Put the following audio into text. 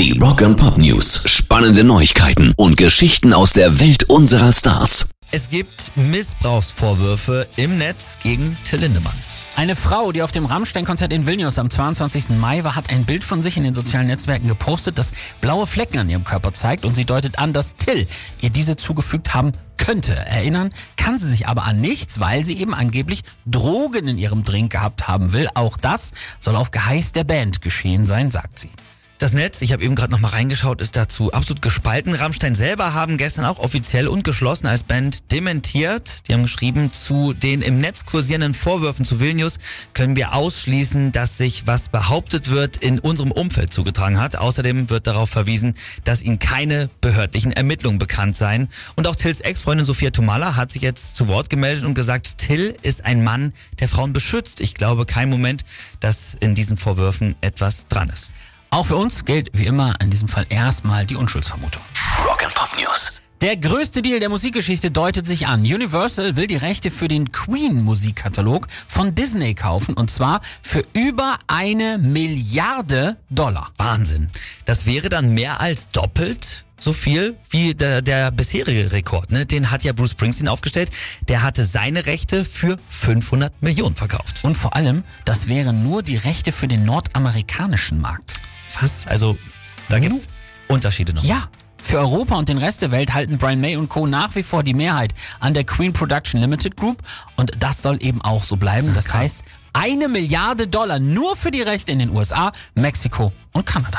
Die Rock and Pop News. Spannende Neuigkeiten und Geschichten aus der Welt unserer Stars. Es gibt Missbrauchsvorwürfe im Netz gegen Till Lindemann. Eine Frau, die auf dem Rammstein-Konzert in Vilnius am 22. Mai war, hat ein Bild von sich in den sozialen Netzwerken gepostet, das blaue Flecken an ihrem Körper zeigt und sie deutet an, dass Till ihr diese zugefügt haben könnte. Erinnern kann sie sich aber an nichts, weil sie eben angeblich Drogen in ihrem Drink gehabt haben will. Auch das soll auf Geheiß der Band geschehen sein, sagt sie. Das Netz, ich habe eben gerade noch mal reingeschaut, ist dazu absolut gespalten. Rammstein selber haben gestern auch offiziell und geschlossen als Band dementiert. Die haben geschrieben, zu den im Netz kursierenden Vorwürfen zu Vilnius können wir ausschließen, dass sich was behauptet wird in unserem Umfeld zugetragen hat. Außerdem wird darauf verwiesen, dass ihnen keine behördlichen Ermittlungen bekannt seien. Und auch Tills Ex-Freundin Sophia Tomala hat sich jetzt zu Wort gemeldet und gesagt, Till ist ein Mann, der Frauen beschützt. Ich glaube kein Moment, dass in diesen Vorwürfen etwas dran ist. Auch für uns gilt wie immer in diesem Fall erstmal die Unschuldsvermutung. Rock and Pop News. Der größte Deal der Musikgeschichte deutet sich an. Universal will die Rechte für den Queen-Musikkatalog von Disney kaufen und zwar für über eine Milliarde Dollar. Wahnsinn. Das wäre dann mehr als doppelt so viel wie der, der bisherige Rekord. Ne? Den hat ja Bruce Springsteen aufgestellt. Der hatte seine Rechte für 500 Millionen verkauft. Und vor allem, das wären nur die Rechte für den nordamerikanischen Markt. Was? Also, da Mhm. gibt's Unterschiede noch. Ja, für Europa und den Rest der Welt halten Brian May und Co. nach wie vor die Mehrheit an der Queen Production Limited Group und das soll eben auch so bleiben. Das krass. heißt, eine Milliarde Dollar nur für die Rechte in den USA, Mexiko und Kanada.